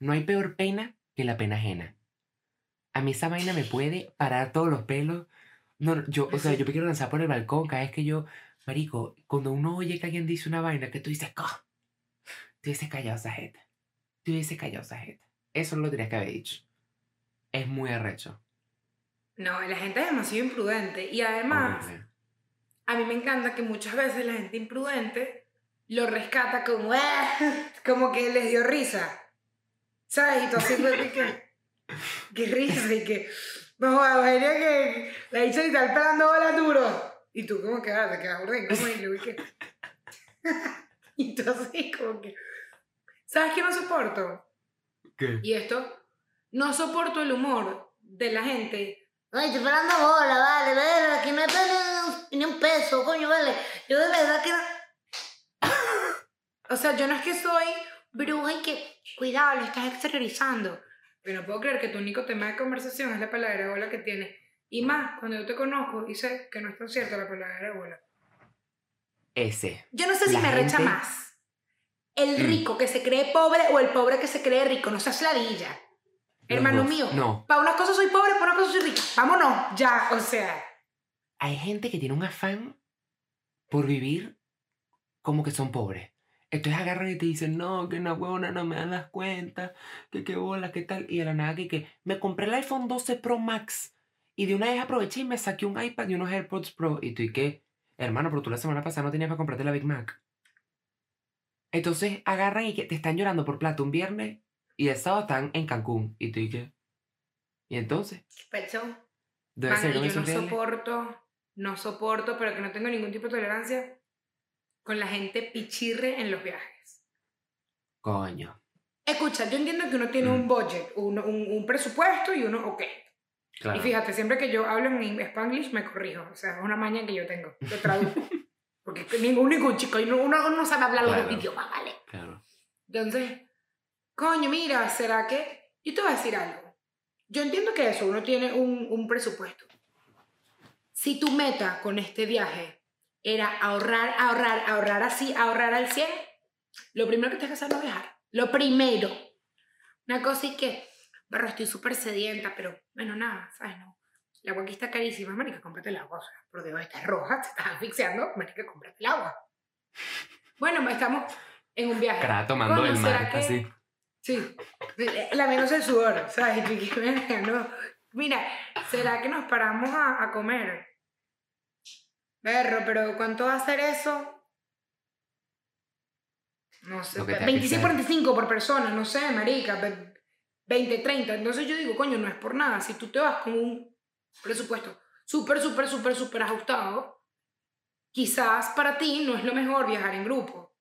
No hay peor pena que la pena ajena. A mí esa vaina me puede parar todos los pelos. No, yo, o sea, yo me quiero lanzar por el balcón cada vez que yo, marico, cuando uno oye que alguien dice una vaina que tú dices, ¡ah! Tú dices callado esa jeta. Tú dices callado esa jeta. Eso no lo tenías que haber dicho. Es muy arrecho. No, la gente es demasiado imprudente. Y además, a mí me encanta que muchas veces la gente imprudente lo rescata como, "Ah", como que les dio risa. ¿Sabes? Y tú haciendo que, que, que risa y que, no, Eugenia que la dicha y está pelando bola duro. Y tú como que, ah, te quedas burda incómodo y luego que... y tú así como que... ¿Sabes qué no soporto? ¿Qué? Y esto, no soporto el humor de la gente. Ay, estoy pelando bola, vale, vale, aquí no hay ni un peso, coño, vale. Yo de verdad que no... o sea, yo no es que soy bruja y que, cuidado, lo estás exteriorizando. Pero no puedo creer que tu único tema de conversación es la palabra bola que tienes. Y más, cuando yo te conozco y sé que no es tan cierta la palabra bola. Ese. Yo no sé si La me recha gente- más. El Mm. rico que se cree pobre o el pobre que se cree rico. No seas ladilla. Los Hermano dos. mío. No. Para unas cosas soy pobre, para unas cosas soy rica. Vámonos, ya, o sea. Hay gente que tiene un afán por vivir como que son pobres. Entonces agarran y te dicen, no, que una huevona no me dan las cuentas, que qué bola, qué tal. Y de la nada que, que me compré el iPhone 12 Pro Max. Y de una vez aproveché y me saqué un iPad y unos AirPods Pro. Y tú, ¿y qué? Hermano, pero tú la semana pasada no tenías para comprarte la Big Mac. Entonces agarran y que te están llorando por plata un viernes y el sábado están en Cancún. Y tú, ¿y qué? Y entonces, Pecho. debe Man, ser yo no soporto, no soporto, pero que no tengo ningún tipo de tolerancia con la gente pichirre en los viajes. Coño. Escucha, yo entiendo que uno tiene un Mm. budget, un, un, un presupuesto y uno, ok. Claro. Y fíjate, siempre que yo hablo en Spanglish me corrijo. O sea, es una maña que yo tengo. Lo traduzco. Porque ningún, ningún chico, uno, no sabe hablar los dos Claro. idiomas, ¿vale? Claro. Entonces, coño, mira, ¿será que...? Yo te voy a decir algo. Yo entiendo que eso, uno tiene un, un presupuesto. Si tu meta con este viaje era ahorrar, ahorrar, ahorrar así, ahorrar al 100, lo primero que tienes que hacer es no viajar. Lo primero. Una cosa es que, pero estoy súper sedienta, pero bueno, nada, ¿sabes? No. El agua aquí está carísima, marica, cómprate el agua. O sea, por Dios, estás roja, te estás asfixiando, marica, cómprate el agua. Bueno, estamos en un viaje. Cara tomando el ¿será mar, que- así. Sí, la menos el sudor, ¿sabes? No. Mira, ¿será que nos paramos a, a comer? Berro, pero ¿cuánto va a ser eso? No sé, Lo que te 26, apetece. 45 por persona, no sé, marica, ve- 20, 30. Entonces yo digo, coño, no es por nada. Si tú te vas con un presupuesto súper, súper, súper, súper ajustado, quizás para ti no es lo mejor viajar en grupo.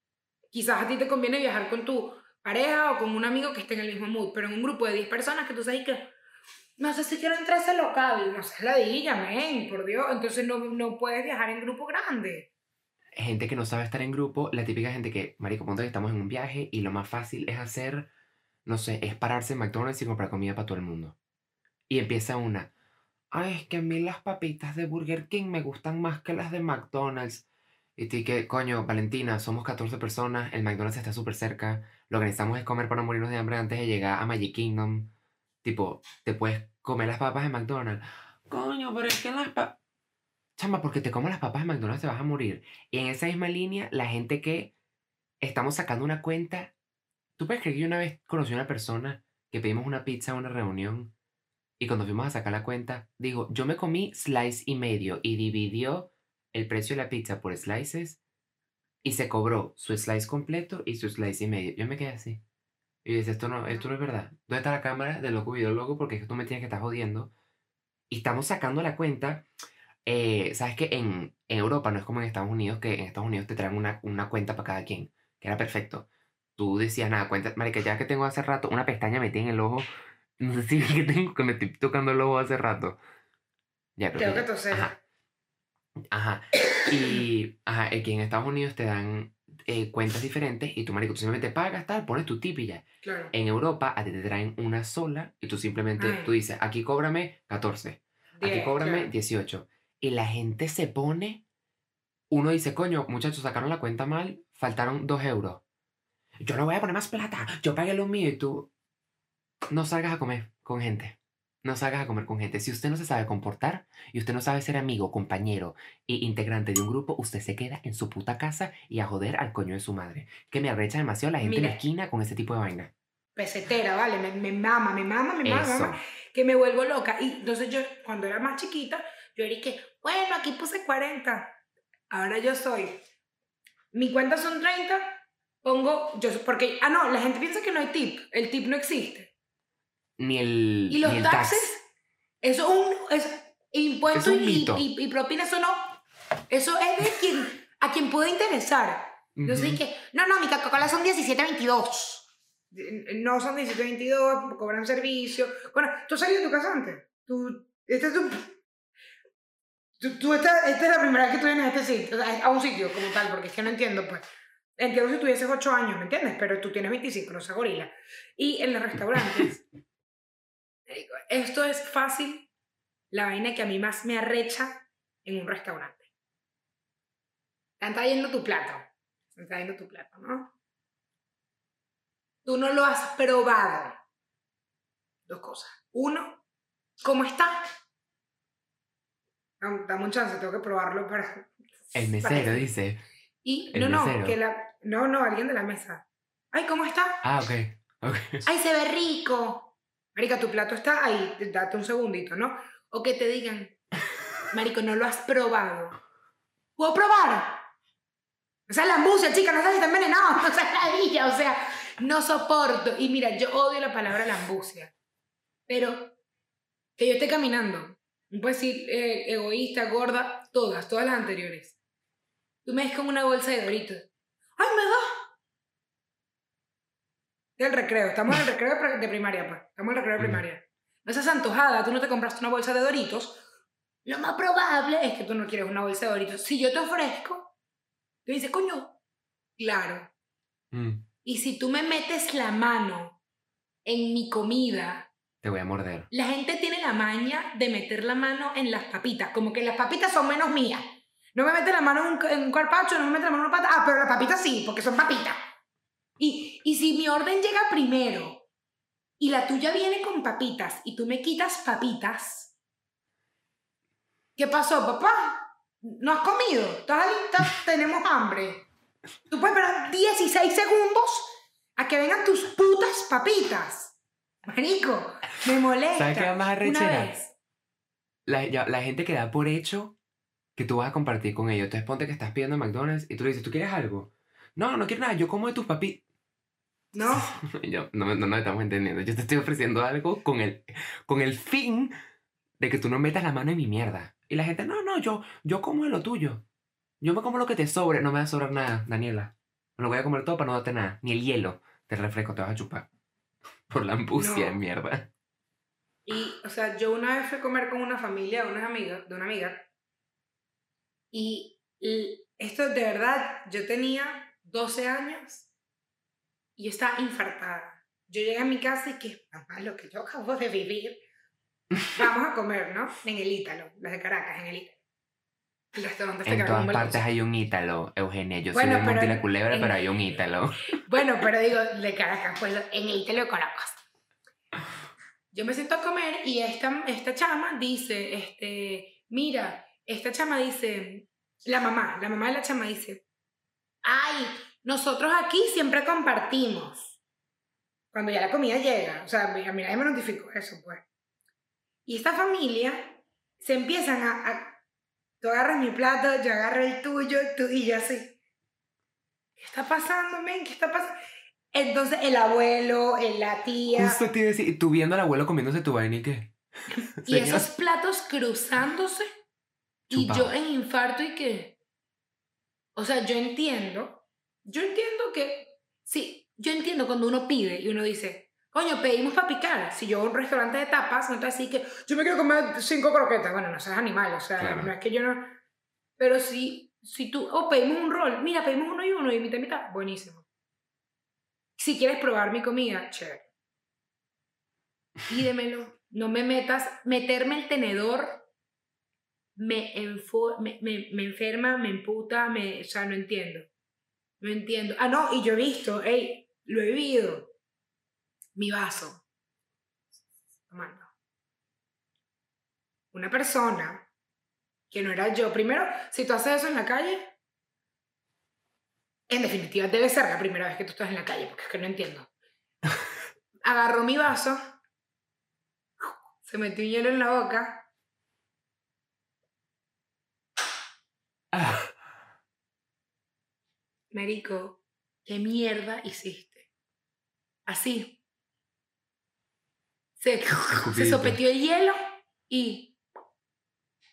Quizás a ti te conviene viajar con tu pareja o con un amigo que esté en el mismo mood, pero en un grupo de 10 personas que tú sabes que no sé si quiero entrar a ese local, no sé, la dilla, men, por Dios, entonces no, no puedes viajar en grupo grande. Gente que no sabe estar en grupo, la típica gente que, marico, ponte que estamos en un viaje y lo más fácil es hacer, no sé, es pararse en McDonald's y comprar comida para todo el mundo. Y empieza una, ay, es que a mí las papitas de Burger King me gustan más que las de McDonald's. Y ti que, coño, Valentina, somos 14 personas, el McDonald's está súper cerca, lo que necesitamos es comer para no morirnos de hambre antes de llegar a Magic Kingdom. Tipo, te puedes comer las papas de McDonald's. Coño, pero es que las papas... Chamba, porque te comes las papas de McDonald's te vas a morir. Y en esa misma línea, la gente que estamos sacando una cuenta... ¿Tú puedes creer que yo una vez conocí a una persona que pedimos una pizza a una reunión y cuando fuimos a sacar la cuenta, digo, yo me comí slice y medio y dividió el precio de la pizza por slices y se cobró su slice completo y su slice y medio. Yo me quedé así. Y dice, esto no, esto no es verdad. ¿Dónde está la cámara de loco video loco? Porque es que tú me tienes que estar jodiendo. Y estamos sacando la cuenta. eh, Sabes que en, en Europa no es como en Estados Unidos, que en Estados Unidos te traen una, una cuenta para cada quien, que era perfecto. Tú decías, nada, cuenta, marica, ya que tengo hace rato una pestaña metida en el ojo, no sé si es que tengo que me estoy tocando el ojo hace rato. Ya, creo Tengo que que toser. Ajá. Ajá. Y ajá, aquí en Estados Unidos te dan eh, cuentas diferentes y tú, marico, tú simplemente pagas, tal, pones tu tip y ya. Claro. En Europa a ti te traen una sola y tú simplemente, Ay. tú dices, aquí cóbrame 14, aquí cóbrame claro. 18. Y la gente se pone, uno dice, coño, muchachos, sacaron la cuenta mal, faltaron 2 euros. Yo no voy a poner más plata, yo pagué lo mío y tú no salgas a comer con gente. No salgas a comer con gente. Si usted no se sabe comportar y usted no sabe ser amigo, compañero e integrante de un grupo, usted se queda en su puta casa y a joder al coño de su madre. Que me arrecha demasiado la gente en la esquina con ese tipo de vaina. Pesetera, ¿vale? Me, me mama, me mama, me mama, me Eso. mama, que me vuelvo loca. Y entonces yo, cuando era más chiquita, yo era y que, bueno, aquí puse 40. Ahora yo soy, mi cuenta son 30, pongo, yo, porque, ah, no, la gente piensa que no hay tip, el tip no existe. Ni el, Y los ni el tax. taxes, eso es un, es impuesto Es un y, y, y propina, eso no, eso es de quien, a quien puede interesar. Yo sé Ujú. que, no, no, mi Coca-Cola son 17.22. No son 17.22, cobran servicio. Bueno, ¿tú salido de tu casa antes? Tú, este es tu... Tú, tú esta, esta es la primera vez que tú vienes a este sitio, a un sitio como tal, porque es que no entiendo, pues. Entiendo si tuvieses 8 años, ¿me entiendes? Pero tú tienes 25, no seas gorila. Y en los restaurantes, esto es fácil, la vaina que a mí más me arrecha en un restaurante. Están trayendo tu plato. Están trayendo tu plato, ¿no? Tú no lo has probado. Dos cosas. Uno, ¿cómo está? Dam- Dame un chance, tengo que probarlo para... El para- mesero dice. Y no, no, mesero. que la... No, no, alguien de la mesa. Ay, ¿cómo está? Ah, ok. ok. ¡Ay, se ve rico! Marica, tu plato está ahí, date un segundito, ¿no? O que te digan, Marico, no lo has probado. ¿Puedo probar? O sea, la ambucia, chica, no si está envenenado, no o sea, no soporto. Y mira, yo odio la palabra lambucia, pero que yo esté caminando, no puedo decir eh, egoísta, gorda, todas, todas las anteriores. Tú me ves con una bolsa de doritos. ¡Ay, me da! Del recreo, estamos en el recreo de pri- de primaria, pues. Estamos en el recreo de primaria. No seas antojada, tú no te compraste una bolsa de doritos. Lo más probable es que tú no quieres una bolsa de doritos. Si yo te ofrezco, tú dices, coño, claro. Mm, Y si tú me metes la mano en mi comida, te voy a morder. la gente tiene la maña de meter la mano en las papitas, como que las papitas son menos mías. No me mete la mano en un, en un carpacho, no me mete la mano en una pata. Ah, pero las papitas sí, porque son papitas. Y, y si mi orden llega primero y la tuya viene con papitas y tú me quitas papitas, ¿qué pasó, papá? ¿No has comido? ¿Estás lista? Tenemos hambre. Tú puedes esperar 16 segundos a que vengan tus putas papitas. Marico, me molesta. ¿Sabes qué más arrechera? La, ya- la gente que da por hecho que tú vas a compartir con ellos. Entonces ponte que estás pidiendo McDonald's y tú le dices, ¿tú quieres algo? No, no quiero nada, yo como de tus papi. ¿No? Yo, no, no nos estamos entendiendo. Yo te estoy ofreciendo algo con el, con el fin de que tú no metas la mano en mi mierda. Y la gente, no, no, yo, yo como de lo tuyo. Yo me como lo que te sobre, no me va a sobrar nada, Daniela. Me lo voy a comer todo para no darte nada. Ni el hielo del refresco te vas a chupar. Por la ambucia de No. mierda. Y, o sea, yo una vez fui a comer con una familia, unas amigas, de una amiga, y l- esto de verdad, yo tenía 12 años y yo estaba infartada. Yo llegué a mi casa y que, mamá, lo que yo acabo de vivir, vamos a comer, ¿no? En el Ítalo, las de Caracas, en el Ítalo. El restaurante este En todas partes hay un ítalo, Eugenia. Yo Bueno, soy de Monte la Culebra, en- pero hay un ítalo. Bueno, pero digo, de Caracas, pues en el Ítalo de Caracas. Yo me siento a comer y esta, esta chama dice, este, mira, esta chama dice, la mamá, la mamá de la chama dice, ay, nosotros aquí siempre compartimos. Cuando ya la comida llega, o sea, a mí nadie me notificó eso, pues. Y esta familia se empiezan a, a- tú agarras mi plato, yo agarro el tuyo, tú y yo así. ¿Qué está pasando, men? ¿Qué está pasando? Entonces el abuelo, el- la tía, Justo te iba a decir, tú viendo al abuelo comiéndose tu vaina y qué. y esos platos cruzándose, y yo en infarto y que... O sea, yo entiendo, yo entiendo que, sí, yo entiendo cuando uno pide y uno dice, coño, pedimos para picar. Si yo voy a un restaurante de tapas, no te así que yo me quiero comer cinco croquetas. Bueno, no seas animal, o sea, Claro. no es que yo no... Pero si, si tú, oh, pedimos un rol, mira, pedimos uno y uno y mitad y mitad, buenísimo. Si quieres probar mi comida, chévere. Pídemelo, no me metas, meterme el tenedor me, enfo- me, me, me enferma, me emputa, me, o sea, no entiendo. No entiendo. Ah, no, y yo he visto, hey, lo he vivido. Mi vaso. Tomando. Una persona que no era yo. Primero, si tú haces eso en la calle, en definitiva debe ser la primera vez que tú estás en la calle, porque es que no entiendo. Agarró mi vaso, se metió hielo en la boca Ah, Marico, ¿qué mierda hiciste? Así. Se, se sopetió el hielo y.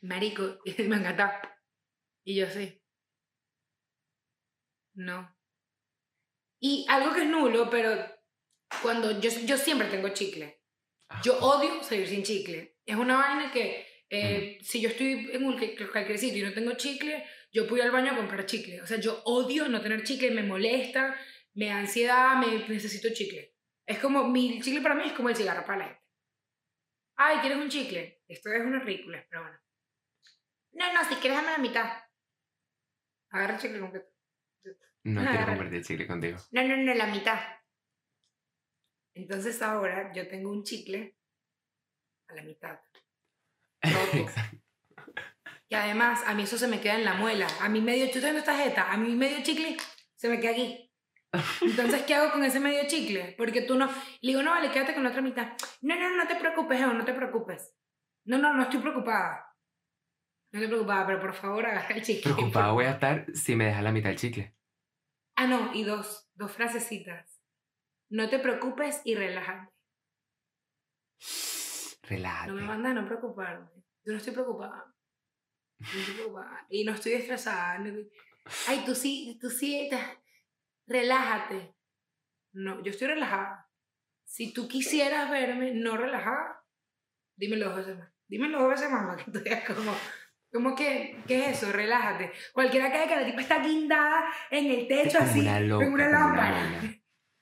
Marico, me encantó. Y yo así. No. Y algo que es nulo, pero cuando yo, yo siempre tengo chicle. Yo odio salir sin chicle. Es una vaina que eh, si yo estoy en un cualquier sitio y no tengo chicle, yo puedo ir al baño a comprar chicle. O sea, yo odio no tener chicle, me molesta, me da ansiedad, me necesito chicle. Es como, mi chicle para mí es como el cigarro para la gente. Ay, ¿quieres un chicle? Esto es una ridícula, pero bueno. No, no, si quieres dame la mitad. Agarra el chicle completo. no Ah, quiero agarra. compartir chicle contigo. No, no, no, la mitad. Entonces ahora yo tengo un chicle a la mitad. Roto. Y además, a mí eso se me queda en la muela. A mí medio, tú tienes esta jeta, a mí medio chicle se me queda aquí. Entonces, ¿qué hago con ese medio chicle? Porque tú no... Le digo, no, vale, quédate con la otra mitad. No, no, no te preocupes, Evo, no te preocupes. No, no, no estoy preocupada. No estoy preocupada, pero por favor agarra el chicle. Preocupado voy a estar si me dejas la mitad del chicle. Ah, no, y dos, dos frasecitas. No te preocupes y relájate. Relájate. No me mandas a no preocuparme. Yo no estoy preocupada. No estoy preocupada. Y no estoy estresada. Ay, tú sí, tú sí, te- relájate. No, yo estoy relajada. Si tú quisieras verme no relajada, dímelo dos veces más. Dímelo dos veces más que tú veas como, como que, ¿qué es eso? Relájate. Cualquiera que que la tipa está guindada en el techo así, una loca, en una lámpara.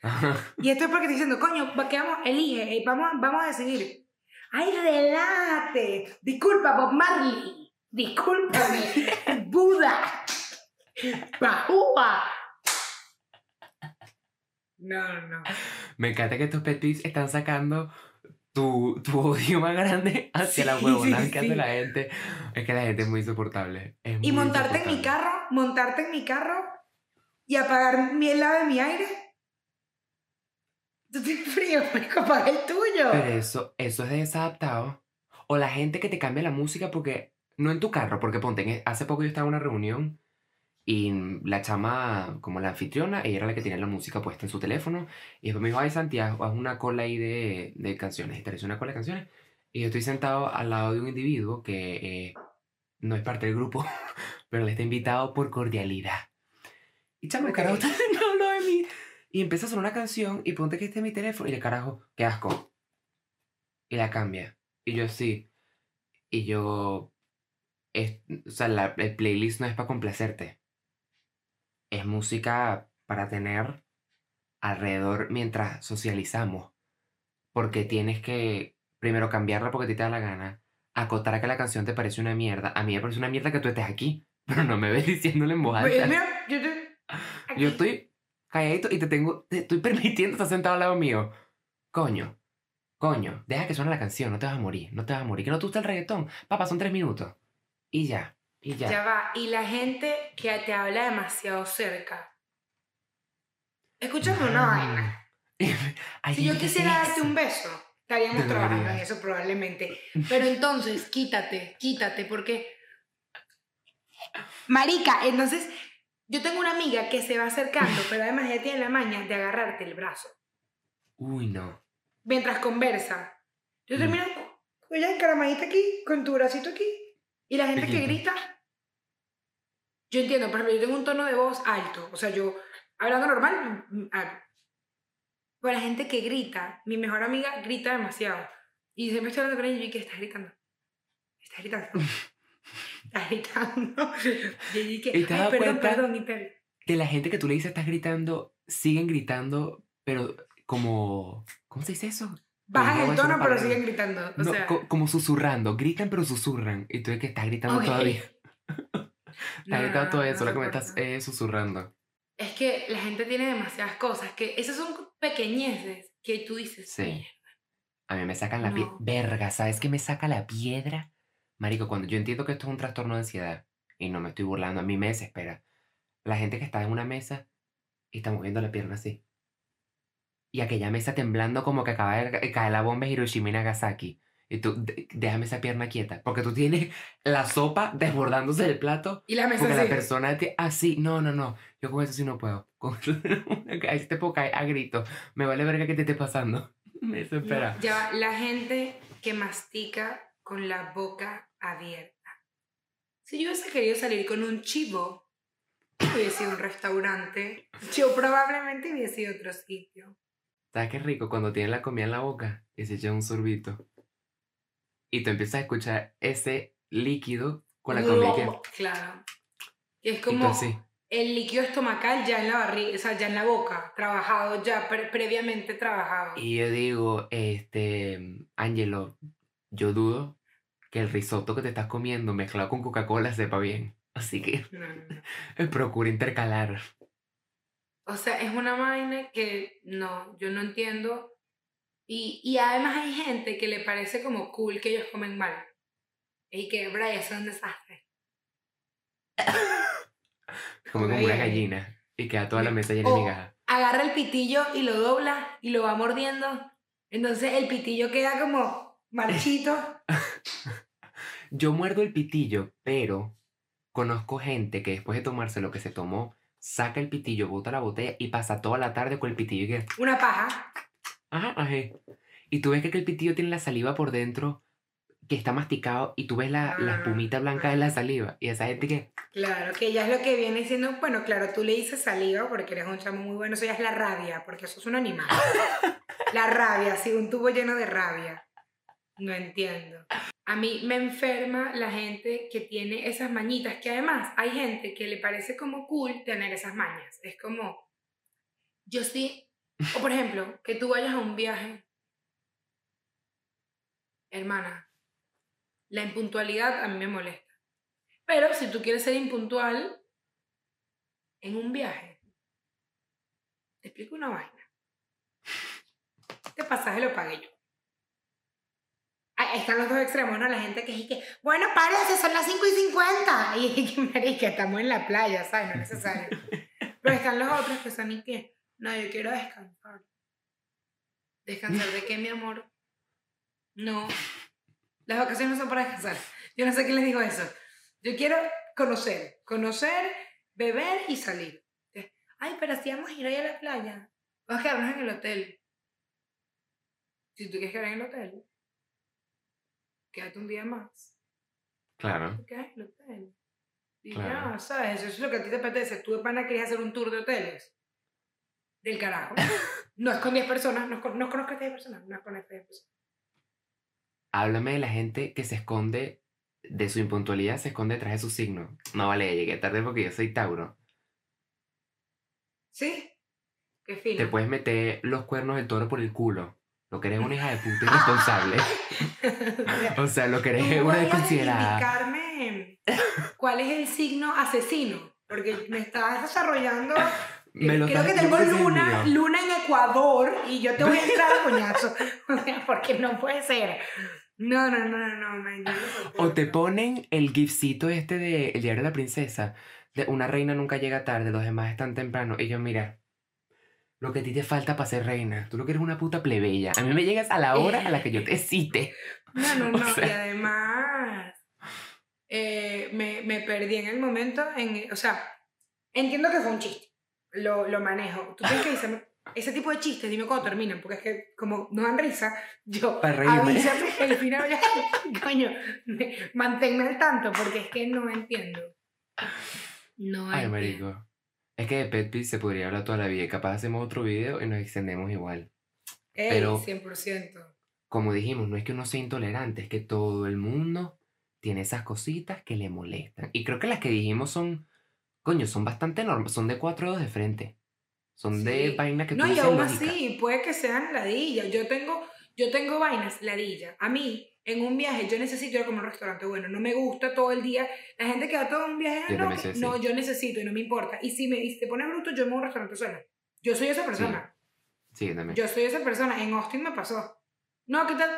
Y esto es porque estoy diciendo, coño, ¿qué vamos? Elige, eh, vamos, vamos a decidir. Ay, relájate. Disculpa, Bob Marley. Discúlpame. Buda. Bahúa. No, no. Me encanta que estos petis están sacando tu, tu odio más grande hacia la huevonada sí, que hace sí. la gente. Es que la gente es muy insoportable. es Y muy montarte en mi carro, montarte en mi carro y apagar mi helado de mi aire. Tú tienes frío, marico, apaga el tuyo. Pero eso, eso es de desadaptado. O la gente que te cambia la música porque. No en tu carro, porque ponte, en- hace poco yo estaba en una reunión y la chama, como la anfitriona, ella era la que tenía la música puesta en su teléfono. Y después me dijo, ay Santiago, haz una cola ahí de, de canciones. Y te hice una cola de canciones. Y yo estoy sentado al lado de un individuo que eh, no es parte del grupo, pero le está invitado por cordialidad. Y chamo, el carajo me habló de mí. Y empieza a sonar una canción y ponte que este es mi teléfono. Y el carajo, qué asco. Y la cambia. Y yo sí. Y yo. Es, o sea, la, el playlist no es para complacerte. Es música para tener alrededor mientras socializamos. Porque tienes que primero cambiarla porque a ti te da la gana. Acotar a que la canción te parece una mierda. A mí me parece una mierda que tú estés aquí. Pero no me ves diciéndole en voz alta. Yo. Yo estoy calladito y te tengo, te estoy permitiendo estar sentado al lado mío. Coño, coño, deja que suene la canción, no te vas a morir, no te vas a morir. Que no te gusta el reggaetón, papá, son tres minutos. Y ya, y ya. Ya va. Y la gente que te habla demasiado cerca. Escúchame una vaina. Hay Si yo quisiera darte un beso, estaríamos trabajando en eso probablemente. Pero entonces, quítate, quítate, porque... Marica, entonces, yo tengo una amiga que se va acercando, pero además ella tiene la maña de agarrarte el brazo Uy, no. mientras conversa. Yo Mm. termino ella encaramadita aquí, con tu bracito aquí, y la gente que Piquito. grita. Yo entiendo, ejemplo, yo tengo un tono de voz alto, o sea, yo hablando normal, mm, ah, pero la gente que grita, mi mejor amiga grita demasiado. Y siempre estoy hablando con ella y yo, ¿qué estás gritando? ¿Estás gritando? ¿Estás gritando? Y ella que, ¿Y te has ay, dado perdón, perdón, y tal. Que la gente que tú le dices estás gritando, siguen gritando, pero como... ¿Cómo se dice eso? Bajan no el tono, pero siguen gritando. O No, sea, co- como susurrando, gritan pero susurran. Y tú ves que estás gritando todavía. Estás gritando no, todo eso, lo que me estás eh, susurrando. Es que la gente tiene demasiadas cosas, que esas son pequeñeces que tú dices. Sí. A mí me sacan la piedra. Verga, ¿sabes qué me saca la piedra? Marico, cuando yo entiendo que esto es un trastorno de ansiedad, y no me estoy burlando, a mí me desespera. La gente que está en una mesa y está moviendo la pierna así. Y aquella mesa temblando como que acaba de ca- caer la bomba de Hiroshima y Nagasaki. Y tú, "De- déjame esa pierna quieta. Porque tú tienes la sopa desbordándose del plato. Y la mesa Porque la persona te... así, no, no, no. Yo con eso sí no puedo. Con ahí te puedo caer a grito. Me vale verga que te esté pasando. Me desespera. No, ya la gente que mastica con la boca abierta. Si yo hubiese querido salir con un chivo, hubiese ido a un restaurante. Yo probablemente hubiese ido a otro sitio. ¿Sabes qué rico cuando tienes la comida en la boca y se echa un sorbito? Y tú empiezas a escuchar ese líquido con la comida que... Claro. Y es como así. el líquido estomacal ya en la barriga, o sea, ya en la boca, trabajado ya, pre- previamente trabajado. Y yo digo, este, Angelo, yo dudo que el risotto que te estás comiendo mezclado con Coca-Cola sepa bien. Así que No, procura intercalar. O sea, es una vaina que no, yo no entiendo. Y, y además hay gente que le parece como cool que ellos comen mal. Y que, Brian, eso es un desastre. Como como una gallina. Y queda toda la mesa llena de migajas. agarra el pitillo y lo dobla y lo va mordiendo. Entonces el pitillo queda como marchito. Yo muerdo el pitillo, pero conozco gente que después de tomarse lo que se tomó, saca el pitillo, bota la botella y pasa toda la tarde con el pitillo y que... Una paja. Ajá, ajá. Y tú ves que el pitillo tiene la saliva por dentro, que está masticado, y tú ves la, la Ah, espumita blanca de la saliva. Y esa gente que... Claro, que ya es lo que viene diciendo. Bueno, claro, tú le dices saliva porque eres un chamo muy bueno. Eso ya es la rabia, porque eso es un animal. La rabia, sí, un tubo lleno de rabia. No entiendo. A mí me enferma la gente que tiene esas mañitas, que además hay gente que le parece como cool tener esas mañas. Es como, yo sí, o por ejemplo, que tú vayas a un viaje. Hermana, la impuntualidad a mí me molesta. Pero si tú quieres ser impuntual en un viaje, te explico una vaina. Este pasaje lo pagué yo. Están los dos extremos, ¿no? La gente que dice, bueno, párese, son las 5 y 50. Y que, estamos en la playa, ¿sabes? No es necesario. Pero están los otros que son y que, no, yo quiero descansar. ¿Descansar de qué, mi amor? No. Las vacaciones no son para descansar. Yo no sé quién les dijo eso. Yo quiero conocer, conocer, beber y salir. Ay, pero si vamos a ir ahí a la playa, vamos a quedarnos en el hotel. Si tú quieres quedar en el hotel, quédate un día más. Claro. Quedas en el hotel. Y Claro. ya, ¿sabes? Eso es lo que a ti te apetece. Tú de pana querías hacer un tour de hoteles. Del carajo. No es con 10 personas, no, es con- no conozco a 10 personas, no es con 10 personas. Háblame de la gente que se esconde de su impuntualidad, se esconde detrás de su signo. No vale, llegué tarde porque yo soy Tauro. ¿Sí? Qué fino. Te puedes meter los cuernos del toro por el culo. Lo que eres una hija de puta irresponsable. o sea, lo que eres Tú una desconsiderada. indicarme cuál es el signo asesino, porque me estás desarrollando. Me lo Creo estás- que tengo luna, mío. luna en Ecuador y yo te voy a entrar a coñazo. O sea, porque no puede ser. No, no, no, no, no, man, no. O te ponen el gifcito este de El diario de la princesa. De una reina nunca llega tarde, los demás están temprano. Y yo, mira, lo que a ti te falta para ser reina. Tú lo que eres una puta plebeya. A mí me llegas a la hora a la que yo te cite. No, no, no. O sea- Y además, eh, me, me perdí en el momento. En, o sea, entiendo que fue un chiste. Lo, lo manejo. Tú tienes que decirme, ese tipo de chistes, dime cuándo terminan, porque es que como no dan risa, yo Pa' reírme. al final ya, coño, me- manténme al tanto, porque es que no entiendo. No Ay, entiendo. marico. Es que de Pet Peeves se podría hablar toda la vida. Capaz hacemos otro video y nos extendemos igual. Ey, pero- 100%. Como dijimos, no es que uno sea intolerante, es que todo el mundo tiene esas cositas que le molestan. Y creo que las que dijimos son, coño, son bastante normales. Son de cuatro dedos de frente. Son de Sí. vainas que tú No, y aún así, puede que sean ladillas. Yo tengo, yo tengo vainas ladillas. A mí, en un viaje, yo necesito ir a comer a un restaurante bueno. No me gusta todo el día. La gente que va todo un viaje, Yo no, así. no, yo necesito y no me importa. Y si, me, y si te pones bruto, yo me voy a un restaurante sola. Yo soy esa persona. Sí, yo también. Yo soy esa persona. En Austin me pasó. No, ¿qué tal?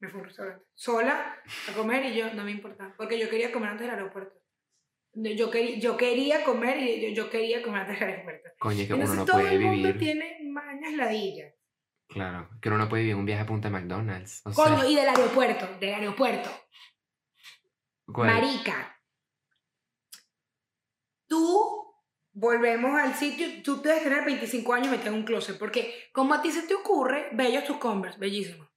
Me fui a un restaurante. Sola a comer y yo no me importa. Porque yo quería comer antes del aeropuerto. Yo quería, yo quería comer y yo, yo quería comer antes del aeropuerto. Coño, es que Entonces uno no todo puede el mundo vivir. tiene mañas ladillas. Claro, que uno no puede vivir un viaje a punta de McDonald's. O Coño, sea, y del aeropuerto, del aeropuerto. ¿cuál? Marica. Tú, volvemos al sitio, tú debes tener 25 años metido en un closet, porque como a ti se te ocurre, bellos tus Converse, bellísimo.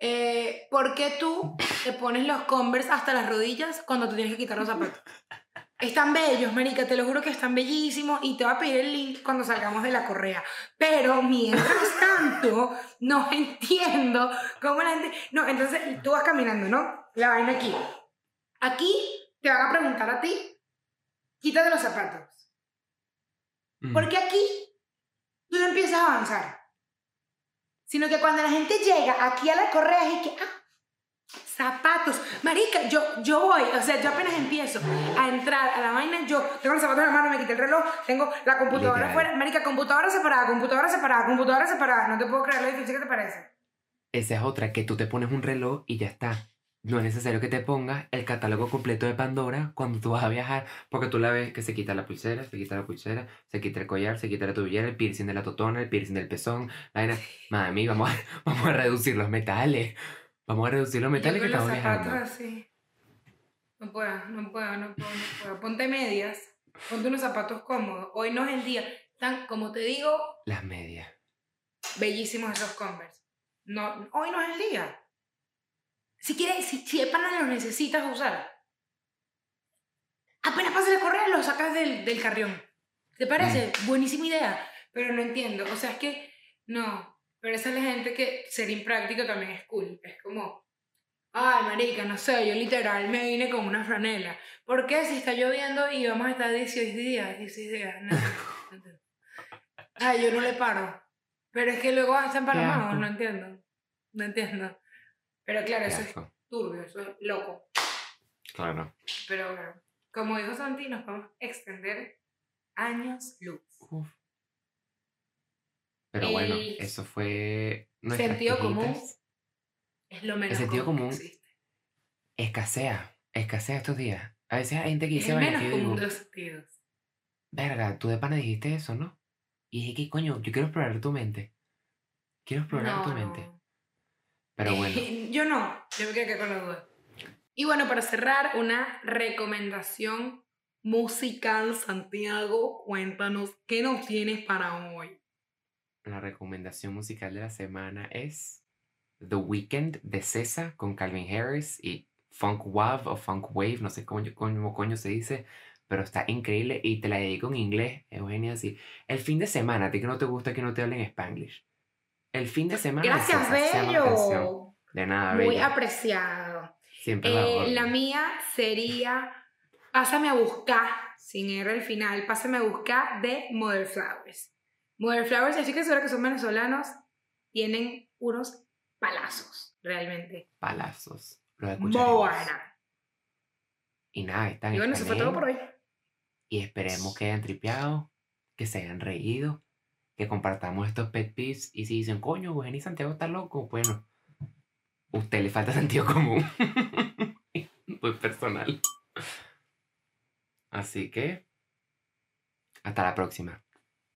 Eh, ¿Por qué tú te pones los Converse hasta las rodillas cuando tú tienes que quitar los zapatos? Están bellos, marica, te lo juro que están bellísimos y te voy a pedir el link cuando salgamos de la correa. Pero mientras tanto, no entiendo cómo la gente... No, entonces tú vas caminando, ¿no? La vaina aquí. Aquí te van a preguntar a ti, quítate los zapatos. Mm. Porque aquí tú no empiezas a avanzar. Sino que cuando la gente llega aquí a la correa es que, ah, zapatos. Marica, yo, yo voy, o sea, yo apenas empiezo a entrar a la vaina, yo tengo los zapatos en la mano, me quité el reloj, tengo la computadora afuera. Marica, computadora separada, computadora separada, computadora separada. No te puedo creer lo difícil que te parece. Esa es otra, que tú te pones un reloj y ya está. No es necesario que te pongas el catálogo completo de Pandora cuando tú vas a viajar, porque tú la ves que se quita la pulsera, se quita la pulsera, se quita el collar, se quita la tobillera, el piercing de la totona, el piercing del pezón, la vaina. Mami, vamos a, vamos a reducir los metales. Vamos a reducir los metales Yo que con los estamos zapatos viajando. así. No puedo, no puedo, no puedo, no puedo. Ponte medias, ponte unos zapatos cómodos. Hoy no es el día. Están, como te digo, Las medias. bellísimos esos Converse. No, hoy no es el día. Si quieres, si, si de pana los necesitas usar, apenas pase la correa, los sacas del, del carrión. ¿Te parece? Buenísima idea. Pero no entiendo. O sea, es que no. Pero esa es la gente que ser impráctico también es cool. Es como, ay, marica, no sé, yo literal me vine con una franela. ¿Por qué si está lloviendo y vamos a estar 16 días? 16 días. No. Ay, yo no le paro. Pero es que luego Qué paramados, asco. no entiendo. No entiendo. Pero claro, eso es turbio, eso es loco. Claro. Pero bueno, como dijo Santi, nos podemos extender años luz. Uf. Pero bueno, El eso fue sentido común. Es lo menos sentido común que. Escasea, escasea estos días. A veces hay gente que Es dice, el "Vaina", menos que yo común digo, de los sentidos. verga, tú de pana dijiste eso, ¿no? Y dije, ¿qué coño? Yo quiero explorar tu mente. Quiero explorar tu No, mente. no. Pero bueno, yo no, yo me quedé con la duda. Y bueno, para cerrar, una recomendación musical, Santiago, cuéntanos, ¿qué nos tienes para hoy? La recomendación musical de la semana es The Weeknd de Cesa con Calvin Harris y Funk Wav o Funk Wave, no sé cómo, cómo coño se dice, pero está increíble y te la dedico en inglés, Eugenia, así. El fin de semana, a ti que no te gusta que no te hablen Spanglish. El fin de semana. Gracias, se. Bello. De nada, Muy bella. apreciado. Siempre la Eh, la mía sería Pásame a buscar, sin R al final, Pásame a buscar de Mother Flowers. Mother Flowers, así que seguro que son venezolanos, tienen unos palazos, realmente. Palazos. Los escucharemos. Moana. Y nada, están Y bueno, eso fue todo por hoy. Y esperemos que hayan tripeado, que se hayan reído, que compartamos estos pet peeves. Y si dicen, coño, Eugenio Santiago está loco, bueno, usted le falta sentido común. Muy personal. Así que, hasta la próxima.